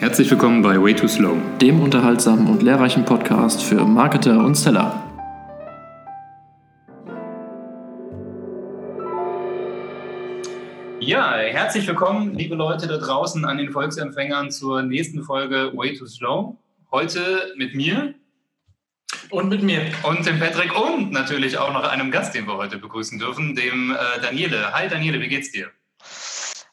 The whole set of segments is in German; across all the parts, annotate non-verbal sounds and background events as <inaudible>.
Herzlich willkommen bei Way Too Slow, dem unterhaltsamen und lehrreichen Podcast für Marketer und Seller. Ja, herzlich willkommen, liebe Leute da draußen an den Volksempfängern zur nächsten Folge Way Too Slow. Heute mit mir. Und mit mir. Und dem Patrick und natürlich auch noch einem Gast, den wir heute begrüßen dürfen, dem äh, Daniele. Hi Daniele, wie geht's dir?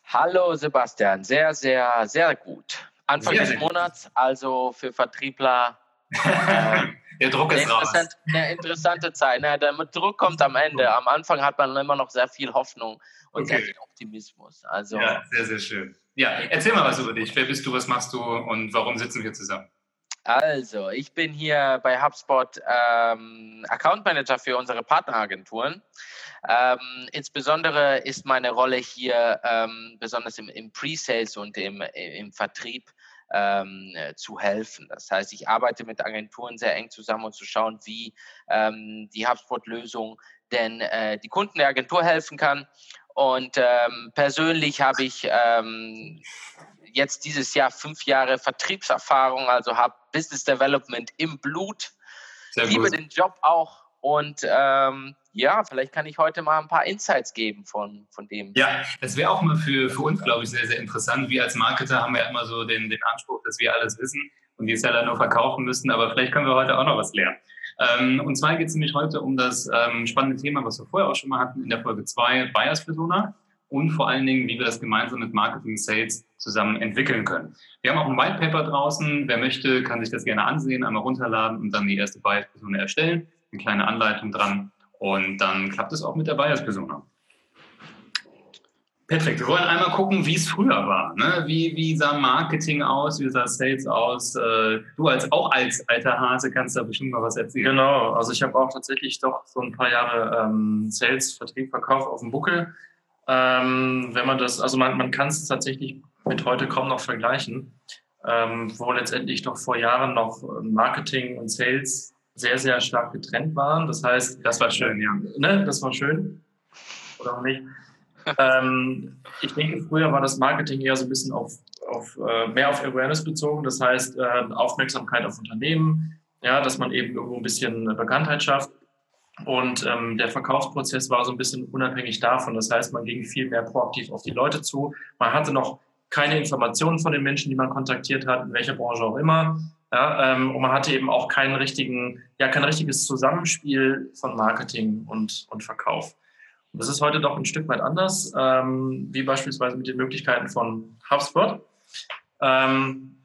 Hallo Sebastian, sehr, sehr, sehr gut. Anfang sehr, des Monats, also für Vertriebler. <laughs> Äh, der Druck ist raus. Eine interessante Zeit. Ne? Der Druck kommt am Ende. Am Anfang hat man immer noch sehr viel Hoffnung und okay. sehr viel Optimismus. Also, ja, sehr, sehr schön. Ja, erzähl mal was über dich. Wer bist du, was machst du und warum sitzen wir zusammen? Also, ich bin hier bei HubSpot ähm, Account Manager für unsere Partneragenturen. Ähm, insbesondere ist meine Rolle hier ähm, besonders im, im Pre-Sales und im, im Vertrieb ähm, zu helfen. Das heißt, ich arbeite mit Agenturen sehr eng zusammen, um zu schauen, wie ähm, die HubSpot-Lösung denn äh, die Kunden der Agentur helfen kann. Und ähm, persönlich habe ich ähm, jetzt dieses Jahr fünf Jahre Vertriebserfahrung, also habe Business Development im Blut, Sehr liebe gut. den Job auch und ähm, ja, vielleicht kann ich heute mal ein paar Insights geben von, von dem. Ja, das wäre auch mal für, für uns, glaube ich, sehr, sehr interessant. Wir als Marketer haben ja immer so den, den Anspruch, dass wir alles wissen und die Seller nur verkaufen müssen, aber vielleicht können wir heute auch noch was lernen. Ähm, und zwar geht es nämlich heute um das ähm, spannende Thema, was wir vorher auch schon mal hatten in der Folge 2, Buyers Persona und vor allen Dingen, wie wir das gemeinsam mit Marketing Sales zusammen entwickeln können. Wir haben auch ein White Paper draußen. Wer möchte, kann sich das gerne ansehen, einmal runterladen und dann die erste Buyers Persona erstellen. Eine kleine Anleitung dran. Und dann klappt es auch mit der Buyers Persona. Perfekt. Wir wollen einmal gucken, wie es früher war. Ne? Wie, wie sah Marketing aus? Wie sah Sales aus? Äh, du als auch als alter Hase kannst da bestimmt mal was erzählen. Genau. Also ich habe auch tatsächlich doch so ein paar Jahre ähm, Sales, Vertrieb, Verkauf auf dem Buckel. Ähm, wenn man das, also man, man kann es tatsächlich mit heute kaum noch vergleichen, ähm, wo letztendlich noch vor Jahren noch Marketing und Sales sehr, sehr stark getrennt waren. Das heißt, das war schön, ja. Ne, das war schön. Oder auch nicht. ähm, ich denke, früher war das Marketing eher so ein bisschen auf, auf äh, mehr auf Awareness bezogen. Das heißt, äh, Aufmerksamkeit auf Unternehmen, ja, dass man eben irgendwo ein bisschen Bekanntheit schafft. Und ähm, der Verkaufsprozess war so ein bisschen unabhängig davon. Das heißt, man ging viel mehr proaktiv auf die Leute zu. Man hatte noch keine Informationen von den Menschen, die man kontaktiert hat, in welcher Branche auch immer. Ja, ähm, und man hatte eben auch keinen richtigen, ja, kein richtiges Zusammenspiel von Marketing und, und Verkauf. Und das ist heute doch ein Stück weit anders, ähm, wie beispielsweise mit den Möglichkeiten von HubSpot, ähm,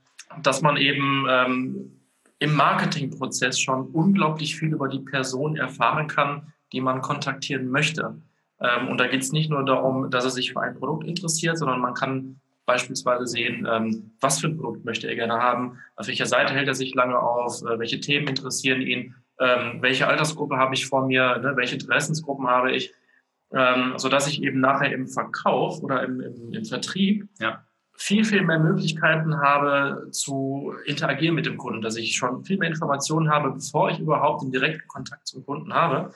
dass man eben ähm, im Marketingprozess schon unglaublich viel über die Person erfahren kann, die man kontaktieren möchte. Ähm, und da geht es nicht nur darum, dass er sich für ein Produkt interessiert, sondern man kann beispielsweise sehen, ähm, was für ein Produkt möchte er gerne haben, auf welcher Seite hält er sich lange auf, äh, welche Themen interessieren ihn, ähm, welche Altersgruppe habe ich vor mir, ne, welche Interessensgruppen habe ich, ähm, sodass ich eben nachher im Verkauf oder im, im, im Vertrieb ja. viel, viel mehr Möglichkeiten habe zu interagieren mit dem Kunden, dass ich schon viel mehr Informationen habe, bevor ich überhaupt den direkten Kontakt zum Kunden habe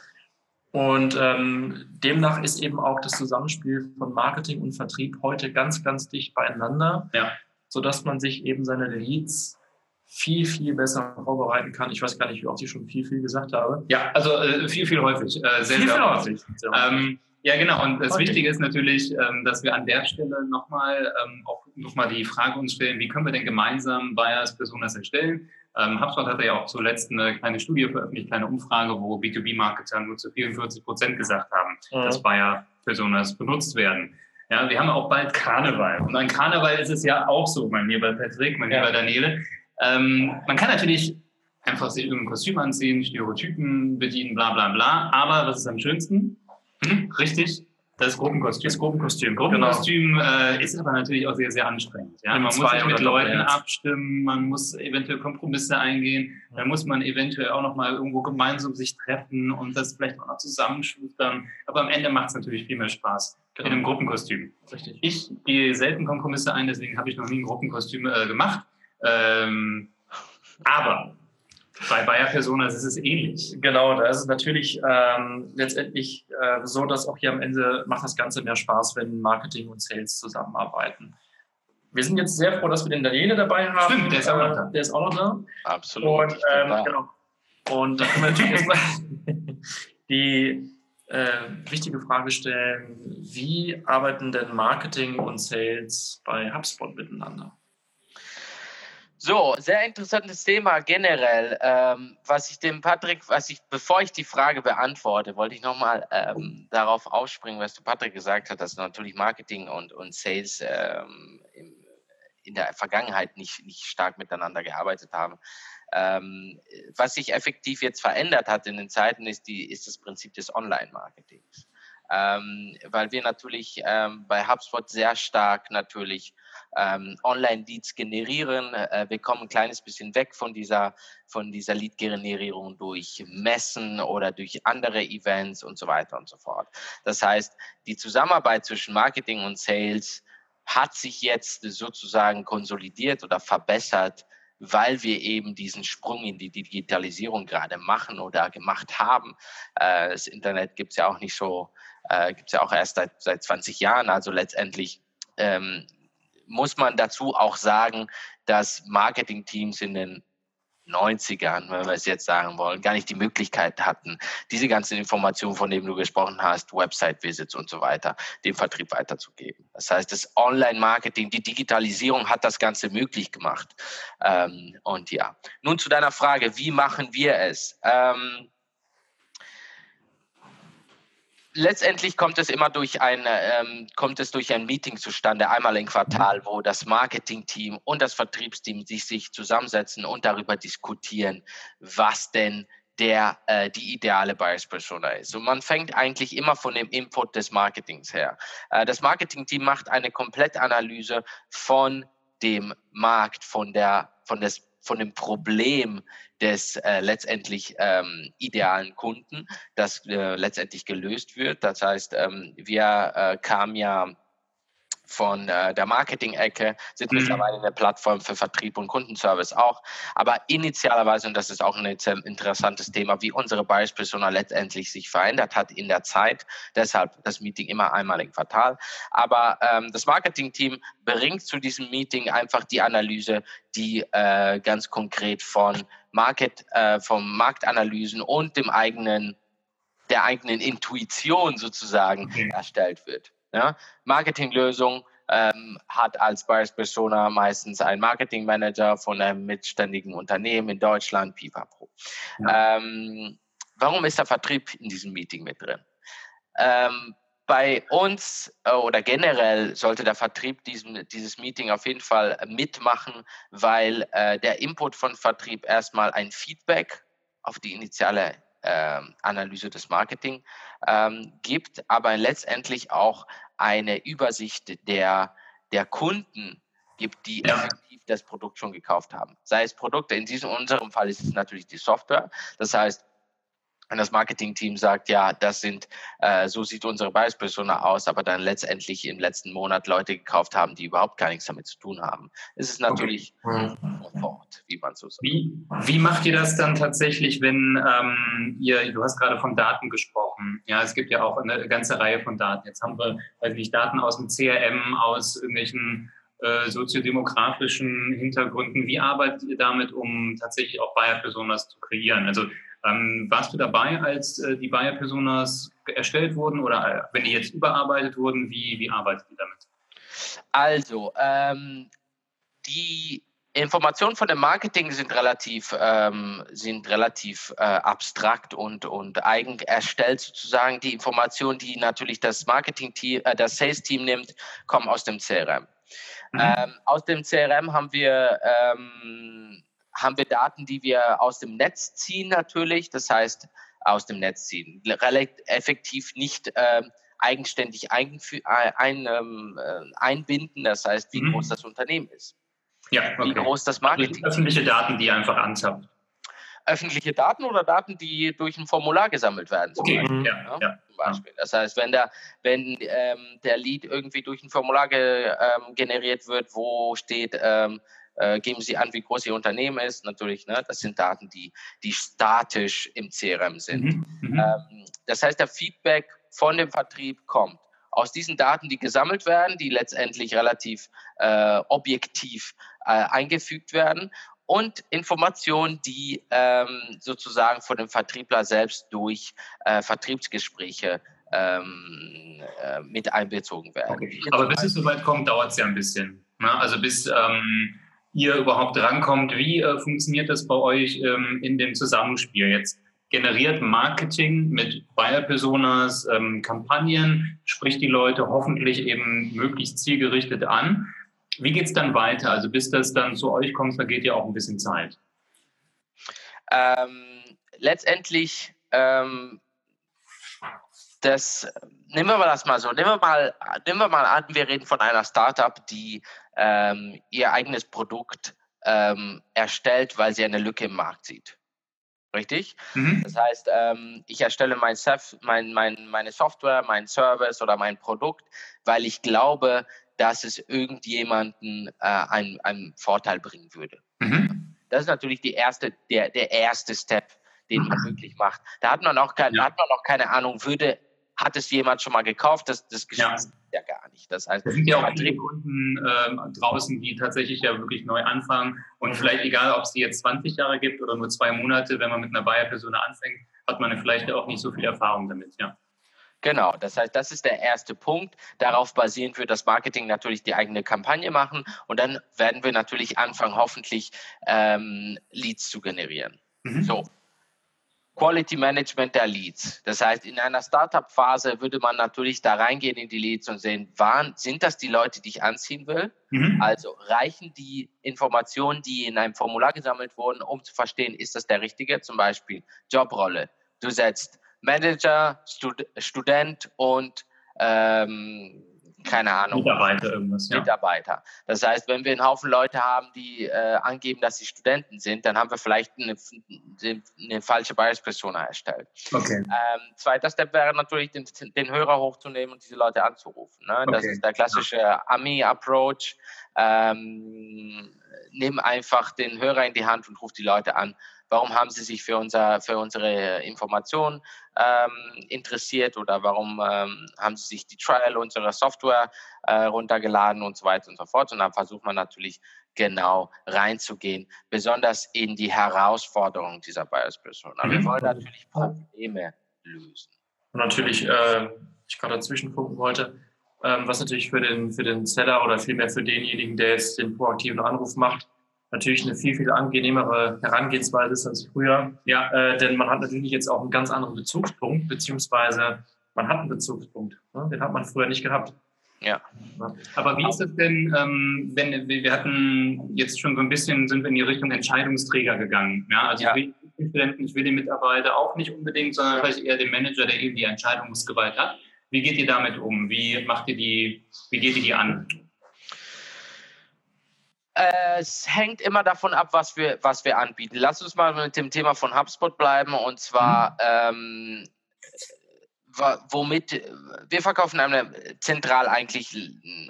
und ähm, demnach ist eben auch das Zusammenspiel von Marketing und Vertrieb heute ganz, ganz dicht beieinander, ja. sodass man sich eben seine Leads viel, viel besser vorbereiten kann. Ich weiß gar nicht, wie oft ich schon viel, viel gesagt habe. Ja, also äh, viel, viel häufig. Äh, sehr, viel, sehr viel häufig. Ähm, ja, genau. Und das häufig. Wichtige ist natürlich, ähm, dass wir an der Stelle nochmal ähm, auch nochmal die Frage uns stellen, wie können wir denn gemeinsam Buyers Personas erstellen? Ähm, HubSpot hat ja auch zuletzt eine kleine Studie veröffentlicht, kleine Umfrage, wo B2B-Marketer nur zu 44 Prozent gesagt haben, mhm. dass Buyer-Personas benutzt werden. Ja, wir haben auch bald Karneval. Und an Karneval ist es ja auch so, mein lieber Patrick, mein ja. lieber Daniele. Ähm, man kann natürlich einfach sich irgendein Kostüm anziehen, Stereotypen bedienen, bla bla bla. Aber was ist am schönsten? Hm, richtig, das Gruppenkostüm. Das Gruppenkostüm. Gruppenkostüm genau. äh, ist aber natürlich auch sehr, sehr anstrengend. Ja? Man muss sich mit Leuten abstimmen, man muss eventuell Kompromisse eingehen, ja. dann muss man eventuell auch noch mal irgendwo gemeinsam sich treffen und das vielleicht auch noch zusammenschustern. Aber am Ende macht es natürlich viel mehr Spaß genau. in einem Gruppenkostüm. Richtig. Ich gehe selten Kompromisse ein, deswegen habe ich noch nie ein Gruppenkostüm äh, gemacht. Ähm, aber bei Bayer Personas ist es ähnlich. Genau, da ist es natürlich ähm, letztendlich äh, so, dass auch hier am Ende macht das Ganze mehr Spaß, wenn Marketing und Sales zusammenarbeiten. wir sind jetzt sehr froh, dass wir den Daniele dabei haben. Stimmt, der ist auch noch da. Der ist auch noch da. Absolut. Und, ähm, genau. Und da können wir natürlich erstmal <laughs> die äh, wichtige Frage stellen, wie arbeiten denn Marketing und Sales bei HubSpot miteinander? So, sehr interessantes Thema generell. Ähm, was ich dem Patrick, was ich, bevor ich die Frage beantworte, wollte ich nochmal ähm, darauf aufspringen, was du Patrick gesagt hat, dass natürlich Marketing und, und Sales ähm, im, in der Vergangenheit nicht, nicht stark miteinander gearbeitet haben. Ähm, was sich effektiv jetzt verändert hat in den Zeiten, ist, die, ist das Prinzip des Online-Marketings. Ähm, weil wir natürlich ähm, bei HubSpot sehr stark natürlich ähm, Online-Leads generieren. Äh, wir kommen ein kleines bisschen weg von dieser, von dieser Lead-Generierung durch Messen oder durch andere Events und so weiter und so fort. Das heißt, die Zusammenarbeit zwischen Marketing und Sales hat sich jetzt sozusagen konsolidiert oder verbessert, weil wir eben diesen Sprung in die Digitalisierung gerade machen oder gemacht haben. Äh, das Internet gibt es ja auch nicht so, äh, gibt es ja auch erst seit, seit 20 Jahren. Also letztendlich ähm, muss man dazu auch sagen, dass Marketingteams in den 90ern, wenn wir es jetzt sagen wollen, gar nicht die Möglichkeit hatten, diese ganzen Informationen, von denen du gesprochen hast, Website-Visits und so weiter, dem Vertrieb weiterzugeben. Das heißt, das Online-Marketing, die Digitalisierung hat das Ganze möglich gemacht. Ähm, und ja, nun zu deiner Frage, wie machen wir es? Ähm, letztendlich kommt es immer durch ein, ähm, kommt es durch ein Meeting zustande, einmal im Quartal, wo das Marketing-Team und das Vertriebsteam sich, sich zusammensetzen und darüber diskutieren, was denn der äh, die ideale Buyers Persona ist. Und man fängt eigentlich immer von dem Input des Marketings her. Äh, das Marketing-Team macht eine Komplettanalyse von dem Markt, von der von des von dem Problem des äh, letztendlich ähm, idealen Kunden, das äh, letztendlich gelöst wird. Das heißt, ähm, wir äh, kamen ja von äh, der Marketing-Ecke, sind mhm. mittlerweile eine Plattform für Vertrieb und Kundenservice auch. Aber initialerweise, und das ist auch ein interessantes Thema, wie unsere Buyers-Persona letztendlich sich verändert hat in der Zeit. Deshalb das Meeting immer einmal im Quartal. Aber ähm, das Marketing-Team bringt zu diesem Meeting einfach die Analyse, die äh, ganz konkret von Market, äh, vom Marktanalysen und dem eigenen der eigenen Intuition sozusagen okay. erstellt wird. Ja? Marketinglösung ähm, hat als Buyers Persona meistens ein Marketingmanager von einem mitständigen Unternehmen in Deutschland, Pipapo. Ja. Ähm, warum ist der Vertrieb in diesem Meeting mit drin? Ähm, bei uns äh, oder generell sollte der Vertrieb diesen, dieses Meeting auf jeden Fall mitmachen, weil äh, der Input von Vertrieb erstmal ein Feedback auf die initiale äh, Analyse des Marketing ähm, gibt, aber letztendlich auch eine Übersicht der, der Kunden gibt, die ja. effektiv das Produkt schon gekauft haben. Sei es Produkte, in diesem unserem Fall ist es natürlich die Software. Das heißt, wenn das Marketing-Team sagt, ja, das sind, äh, so sieht unsere Bias-Persona aus, aber dann letztendlich im letzten Monat Leute gekauft haben, die überhaupt gar nichts damit zu tun haben, ist es natürlich okay. Wie man so sagt. Wie, wie macht ihr das dann tatsächlich, wenn ähm, ihr, du hast gerade von Daten gesprochen, ja, es gibt ja auch eine ganze Reihe von Daten. Jetzt haben wir, weiß nicht, Daten aus dem CRM, aus irgendwelchen äh, soziodemografischen Hintergründen. Wie arbeitet ihr damit, um tatsächlich auch Buyer-Personas zu kreieren? Also ähm, warst du dabei, als äh, die Buyer-Personas erstellt wurden oder äh, wenn die jetzt überarbeitet wurden, wie, wie arbeitet ihr damit? Also, ähm, die Informationen von dem Marketing sind relativ, ähm, sind relativ äh, abstrakt und, und eigen erstellt sozusagen. Die Informationen, die natürlich das Marketing-Team, äh, das Sales-Team nimmt, kommen aus dem CRM. Mhm. Ähm, aus dem CRM haben wir ähm, haben wir Daten, die wir aus dem Netz ziehen natürlich, das heißt aus dem Netz ziehen, relativ effektiv nicht äh, eigenständig ein, ein, ähm, äh, einbinden, das heißt, wie mhm. groß das Unternehmen ist. Ja, okay. Wie groß das Marketing also öffentliche Daten, die einfach anzapfen. Öffentliche Daten oder Daten, die durch ein Formular gesammelt werden. Okay, Beispiel, ja, ja, ja. Beispiel. Das heißt, wenn der, wenn ähm, der Lead irgendwie durch ein Formular ge, ähm, generiert wird, wo steht, ähm, äh, geben Sie an, wie groß Ihr Unternehmen ist. Natürlich, ne, das sind Daten, die, die statisch im CRM sind. Mhm. mhm. Ähm, das heißt, der Feedback von dem Vertrieb kommt aus diesen Daten, die gesammelt werden, die letztendlich relativ äh, objektiv äh, eingefügt werden und Informationen, die ähm, sozusagen von dem Vertriebler selbst durch äh, Vertriebsgespräche ähm, äh, mit einbezogen werden. Okay. Aber bis es soweit kommt, dauert es ja ein bisschen. Ne? Also bis ähm, ihr überhaupt rankommt, wie äh, funktioniert das bei euch ähm, in dem Zusammenspiel jetzt? Generiert Marketing mit Buyer-Personas ähm, Kampagnen, spricht die Leute hoffentlich eben möglichst zielgerichtet an. Wie geht es dann weiter? Also bis das dann zu euch kommt, da geht ja auch ein bisschen Zeit. Ähm, letztendlich ähm, das, nehmen wir mal das mal so, nehmen wir mal, nehmen wir mal an, wir reden von einer Startup, die ähm, ihr eigenes Produkt ähm, erstellt, weil sie eine Lücke im Markt sieht. Richtig? Mhm. Das heißt, ähm, ich erstelle mein, mein, mein, meine Software, mein Service oder mein Produkt, weil ich glaube, dass es irgendjemanden äh, einen, einen Vorteil bringen würde. Mhm. Das ist natürlich die erste, der, der erste Step, den man mhm. wirklich macht. Da hat man auch, kein, ja. hat man auch keine Ahnung, würde hat es jemand schon mal gekauft? Das, das ja. ja gar nicht. Das heißt, es sind ja auch viele Kunden äh, draußen, die tatsächlich ja wirklich neu anfangen und mhm. vielleicht egal, ob es die jetzt 20 Jahre gibt oder nur zwei Monate, wenn man mit einer Buyer-Person anfängt, hat man vielleicht auch nicht so viel Erfahrung damit, ja. Genau, das heißt, das ist der erste Punkt. Darauf basierend wird das Marketing natürlich die eigene Kampagne machen und dann werden wir natürlich anfangen, hoffentlich ähm, Leads zu generieren. Mhm. So, Quality Management der Leads. Das heißt, in einer Startup-Phase würde man natürlich da reingehen in die Leads und sehen, waren, sind das die Leute, die ich anziehen will? Mhm. Also reichen die Informationen, die in einem Formular gesammelt wurden, um zu verstehen, ist das der richtige? Zum Beispiel Jobrolle. Du setzt Manager, Stud Student und ähm, keine Ahnung. Mitarbeiter irgendwas. Ja. Mitarbeiter. Das heißt, wenn wir einen Haufen Leute haben, die äh, angeben, dass sie Studenten sind, dann haben wir vielleicht eine, eine falsche Bias-Persona erstellt. Okay. Ähm, zweiter Step wäre natürlich, den, den, Hörer hochzunehmen und diese Leute anzurufen. Ne? Das okay. ist der klassische Ami-Approach. Ähm, nimm einfach den Hörer in die Hand und ruf die Leute an warum haben Sie sich für, unser, für unsere Informationen ähm, interessiert oder warum ähm, haben Sie sich die Trial unserer Software äh, runtergeladen und so weiter und so fort. Und dann versucht man natürlich genau reinzugehen, besonders in die Herausforderungen dieser Bias-Person. Aber mhm. wir wollen natürlich Probleme lösen. Und natürlich, äh, ich gerade dazwischen funken wollte, ähm, was natürlich für den, für den Seller oder vielmehr für denjenigen, der jetzt den proaktiven Anruf macht, natürlich eine viel, viel angenehmere Herangehensweise ist als früher. Ja, äh, denn man hat natürlich jetzt auch einen ganz anderen Bezugspunkt, beziehungsweise man hat einen Bezugspunkt. Ne? Den hat man früher nicht gehabt. Ja. Aber wie ist es denn, ähm, wenn wir hatten jetzt schon so ein bisschen, sind wir in die Richtung Entscheidungsträger gegangen. Ja, also ja. Ich, will, ich will den Mitarbeiter auch nicht unbedingt, sondern vielleicht eher den Manager, der eben die Entscheidungsgewalt hat. Wie geht ihr damit um? Wie macht ihr die, wie geht ihr die an? Es hängt immer davon ab, was wir, was wir anbieten. Lass uns mal mit dem Thema von HubSpot bleiben und zwar mhm. ähm, womit wir verkaufen eine, zentral eigentlich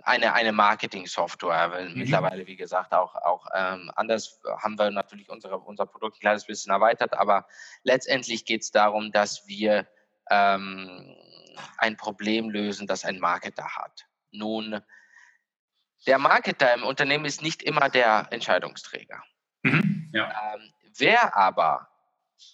eine, eine Marketing-Software. Mhm. Mittlerweile, wie gesagt, auch, auch ähm, anders haben wir natürlich unsere, unser Produkt ein kleines bisschen erweitert, aber letztendlich geht es darum, dass wir ähm, ein Problem lösen, das ein Marketer hat. Nun, der Marketer im Unternehmen ist nicht immer der Entscheidungsträger. Mhm, ja. ähm, wer aber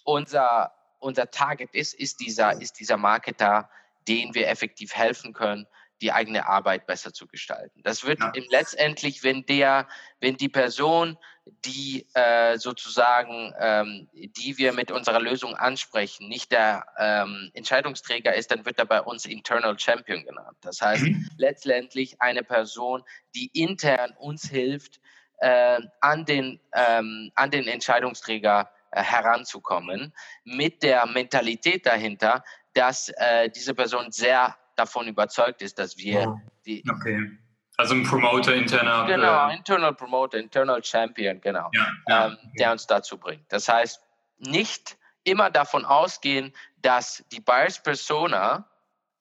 unser, unser Target ist, ist dieser, ist dieser Marketer, den wir effektiv helfen können, die eigene Arbeit besser zu gestalten. Das wird ja. letztendlich, wenn der, wenn die Person, die äh, sozusagen, ähm, die wir mit unserer Lösung ansprechen, nicht der ähm, Entscheidungsträger ist, dann wird er bei uns Internal Champion genannt. Das heißt, mhm. letztendlich eine Person, die intern uns hilft, äh, an den, ähm, an den Entscheidungsträger äh, heranzukommen, mit der Mentalität dahinter, dass äh, diese Person sehr davon überzeugt ist, dass wir ja. die. Okay. Also ein Promoter, interner. Genau, äh, Internal Promoter, Internal Champion, genau. Ja, ja, ähm, okay. Der uns dazu bringt. Das heißt, nicht immer davon ausgehen, dass die Buyers Persona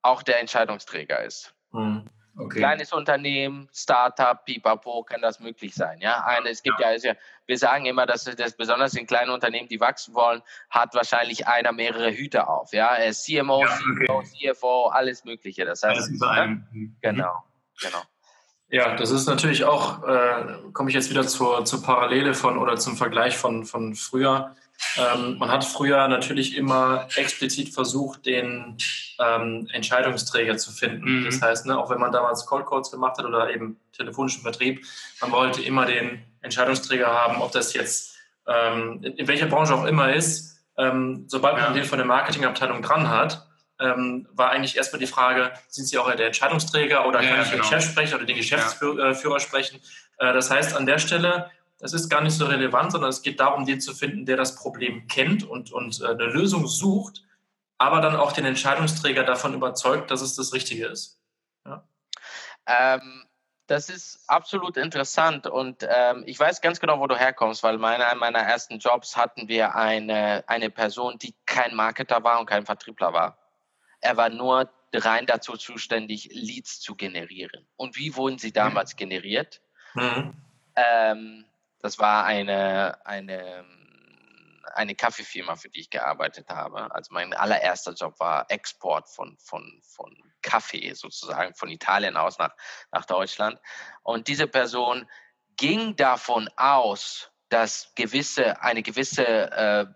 auch der Entscheidungsträger ist. Hm. Okay. Kleines Unternehmen, Startup, Pipapo, kann das möglich sein. Ja, Eine, es gibt ja. ja, wir sagen immer, dass das besonders in kleinen Unternehmen, die wachsen wollen, hat wahrscheinlich einer mehrere Hüte auf. Ja, CMO, ja, okay. CEO, CFO, alles Mögliche. Das heißt, alles über einem. Mhm. Genau, genau. Ja, das ist natürlich auch, äh, komme ich jetzt wieder zur, zur Parallele von oder zum Vergleich von, von früher. Ähm, man hat früher natürlich immer explizit versucht, den ähm, Entscheidungsträger zu finden. Mhm. Das heißt, ne, auch wenn man damals Cold Calls gemacht hat oder eben telefonischen Vertrieb, man wollte immer den Entscheidungsträger haben, ob das jetzt ähm, in, welcher Branche auch immer ist. Ähm, sobald man den von der Marketingabteilung dran hat, ähm, war eigentlich erstmal die Frage, sind Sie auch der Entscheidungsträger oder ja, kann ich genau. den Chef sprechen oder den Geschäftsführer ja. Äh, sprechen? Äh, das heißt, an der Stelle, das ist gar nicht so relevant, sondern es geht darum, den zu finden, der das Problem kennt und, und äh, eine Lösung sucht, aber dann auch den Entscheidungsträger davon überzeugt, dass es das Richtige ist. Ja. Ähm, das ist absolut interessant und ähm, ich weiß ganz genau, wo du herkommst, weil meine, meiner ersten Jobs hatten wir eine, eine Person, die kein Marketer war und kein Vertriebler war. Er war nur rein dazu zuständig, Leads zu generieren. Und wie wurden sie damals mhm. generiert? Mhm. Ähm, das war eine, eine, eine Kaffeefirma, für die ich gearbeitet habe. Also mein allererster Job war Export von, von, von Kaffee sozusagen, von Italien aus nach, nach Deutschland. Und diese Person ging davon aus, dass gewisse, eine gewisse äh,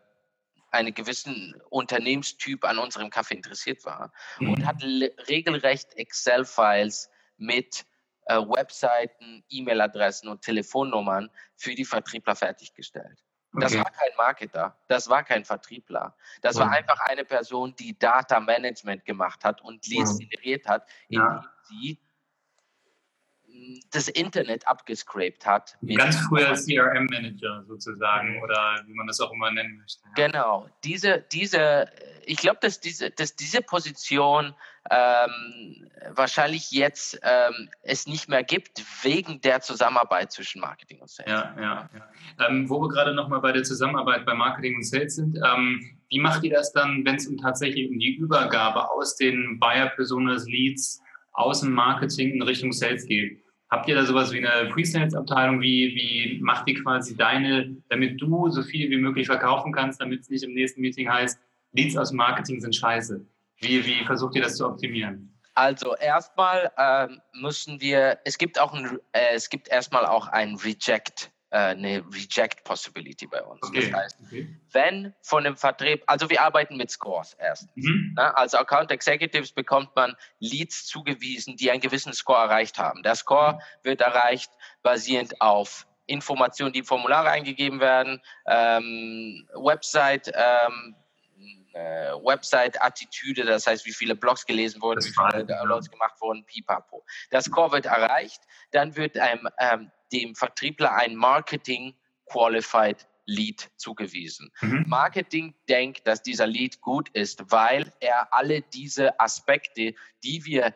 einen gewissen Unternehmenstyp an unserem Kaffee interessiert war mhm. und hat regelrecht Excel-Files mit äh, Webseiten, E-Mail-Adressen und Telefonnummern für die Vertriebler fertiggestellt. Das okay. war kein Marketer, das war kein Vertriebler. Das mhm. war einfach eine Person, die Data Management gemacht hat und Leads mhm. generiert hat, indem ja. sie das Internet abgescrapt hat. Ganz früher CRM-Manager sozusagen oder wie man das auch immer nennen möchte. Ja. Genau. Diese, diese, ich glaube, dass diese, dass diese Position ähm, wahrscheinlich jetzt ähm, es nicht mehr gibt wegen der Zusammenarbeit zwischen Marketing und Sales. Ja, ja. ja. Ähm, wo wir gerade nochmal bei der Zusammenarbeit bei Marketing und Sales sind, ähm, wie macht ihr das dann, wenn es um tatsächlich um die Übergabe aus den Buyer-Personas Leads aus dem Marketing in Richtung Sales geht? Habt ihr da sowas wie eine Pre-Sales-Abteilung? Wie, wie macht die quasi deine, damit du so viel wie möglich verkaufen kannst, damit es nicht im nächsten Meeting heißt, Leads aus Marketing sind scheiße? Wie, wie versucht ihr das zu optimieren? Also erstmal ähm, müssen wir, es gibt auch ein, äh, es gibt erstmal auch ein Reject eine Reject Possibility bei uns. Okay. Das heißt, okay. wenn von dem Vertrieb, also wir arbeiten mit Scores erst. Mhm. Ne? Als Account Executives bekommt man Leads zugewiesen, die einen gewissen Score erreicht haben. Der Score mhm. wird erreicht basierend auf Informationen, die im Formular eingegeben werden, ähm, Website, ähm, äh, Website-Attitüde, das heißt, wie viele Blogs gelesen wurden, wie viele Downloads gemacht wurden, pipapo. Das Score wird erreicht, dann wird einem ähm, dem Vertriebler ein Marketing Qualified Lead zugewiesen. Mhm. Marketing denkt, dass dieser Lead gut ist, weil er alle diese Aspekte, die wir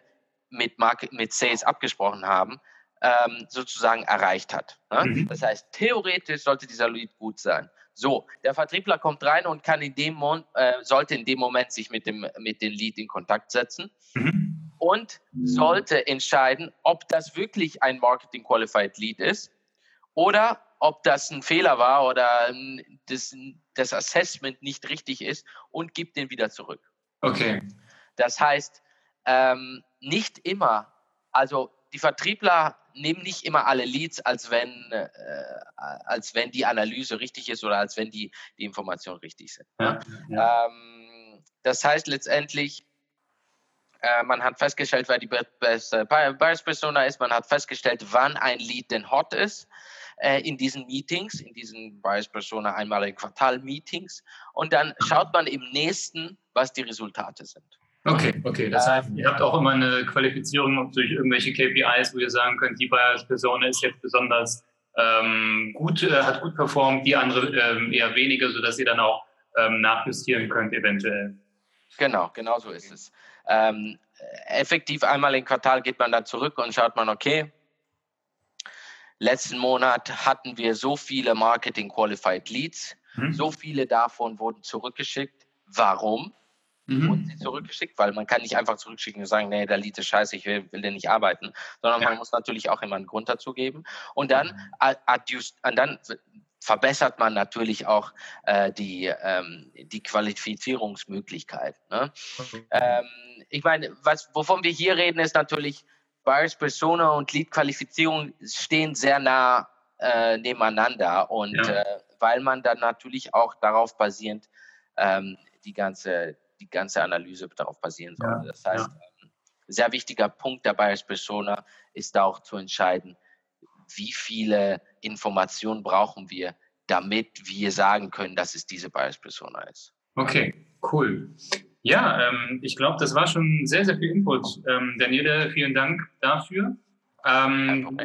mit, Market, mit Sales abgesprochen haben, ähm, sozusagen erreicht hat. Ne? Mhm. Das heißt, theoretisch sollte dieser Lead gut sein. So, der Vertriebler kommt rein und kann in dem Mon äh, sollte in dem Moment sich mit dem mit dem Lead in Kontakt setzen. Mhm und sollte entscheiden, ob das wirklich ein Marketing Qualified Lead ist oder ob das ein Fehler war oder das, das Assessment nicht richtig ist und gibt den wieder zurück. Okay. Das heißt, ähm, nicht immer, also die Vertriebler nehmen nicht immer alle Leads, als wenn, äh, als wenn die Analyse richtig ist oder als wenn die, die Informationen richtig sind. Ja, ja. Ähm, das heißt letztendlich, äh, man hat festgestellt, wer die beste Bias Persona ist. Man hat festgestellt, wann ein Lead denn hot ist äh, in diesen Meetings, in diesen Bias Persona einmal im Quartal Meetings. Und dann schaut man im nächsten, was die Resultate sind. Okay, okay. Das heißt, ihr habt auch immer eine Qualifizierung durch irgendwelche KPIs, wo ihr sagen könnt, die Bias Persona ist jetzt besonders ähm, gut, äh, hat gut performt, die andere ähm, eher weniger, sodass ihr dann auch ähm, nachjustieren könnt eventuell. Genau, genau so ist es. Ähm, effektiv einmal im Quartal geht man dann zurück und schaut man, okay, letzten Monat hatten wir so viele Marketing Qualified Leads, mhm. so viele davon wurden zurückgeschickt. Warum? mhm. und sie zurückgeschickt, weil man kann nicht einfach zurückschicken und sagen, nee, der Lied ist scheiße, ich will, will den nicht arbeiten, sondern ja. man muss natürlich auch immer einen Grund dazu geben. Und dann, mhm. adjust, und dann verbessert man natürlich auch äh, die, ähm, die Qualifizierungsmöglichkeit. Ne? Mhm. Ähm, ich meine, was, wovon wir hier reden, ist natürlich, Buyers Persona und Lead-Qualifizierung stehen sehr nah äh, nebeneinander und ja. äh, weil man dann natürlich auch darauf basierend ähm, die ganze die ganze Analyse darauf basieren soll. Ja, das heißt, ja. ähm, sehr wichtiger Punkt dabei als Persona ist da auch zu entscheiden, wie viele Informationen brauchen wir, damit wir sagen können, dass es diese Bias Persona ist. Okay, cool. Ja, ähm, ich glaube, das war schon sehr, sehr viel Input. Ähm, Daniele, vielen Dank dafür. Ähm,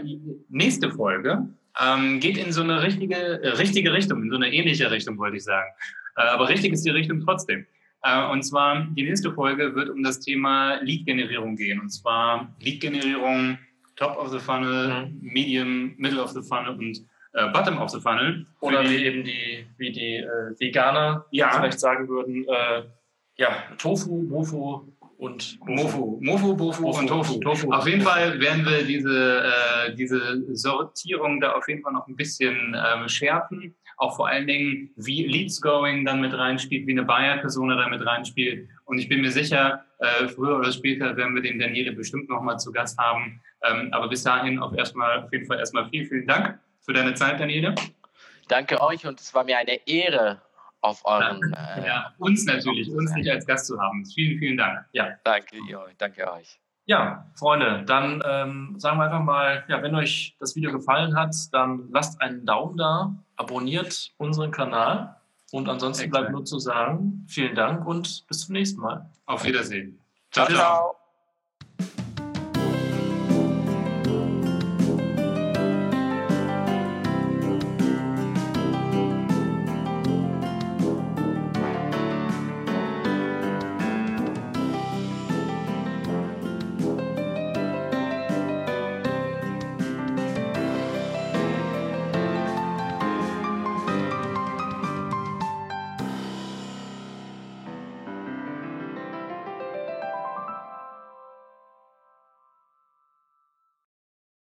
nächste Folge ähm, geht in so eine richtige, äh, richtige Richtung, in so eine ähnliche Richtung, wollte ich sagen. Äh, aber richtig ist die Richtung trotzdem. Äh, und zwar, die nächste Folge wird um das Thema Lead-Generierung gehen. Und zwar Lead-Generierung, Top of the Funnel, mhm. Medium, Middle of the Funnel und äh, Bottom of the Funnel. Oder wie eben die, wie die äh, Veganer ja. vielleicht sagen würden, äh, ja, Tofu, Mofu und Mofu. Mofu, Bofu und Tofu. Tofu. Auf jeden Fall werden wir diese, äh, diese Sortierung da auf jeden Fall noch ein bisschen ähm, schärfen auch vor allen Dingen, wie Leads Going dann mit reinspielt, wie eine Buyer-Persona da mit reinspielt. Und ich bin mir sicher, äh, früher oder später werden wir den Daniele bestimmt nochmal zu Gast haben. Ähm, aber bis dahin auf, erstmal, auf jeden Fall erstmal vielen, vielen Dank für deine Zeit, Daniele. Danke euch und es war mir eine Ehre, auf euren. Äh, ja, uns natürlich, uns nicht als Gast zu haben. Vielen, vielen Dank. Ja, danke, danke euch. Ja, Freunde, dann ähm, sagen wir einfach mal, ja, wenn euch das Video gefallen hat, dann lasst einen Daumen da, abonniert unseren Kanal und ansonsten bleibt nur zu sagen, vielen Dank und bis zum nächsten Mal. Auf Wiedersehen. ciao. ciao. ciao.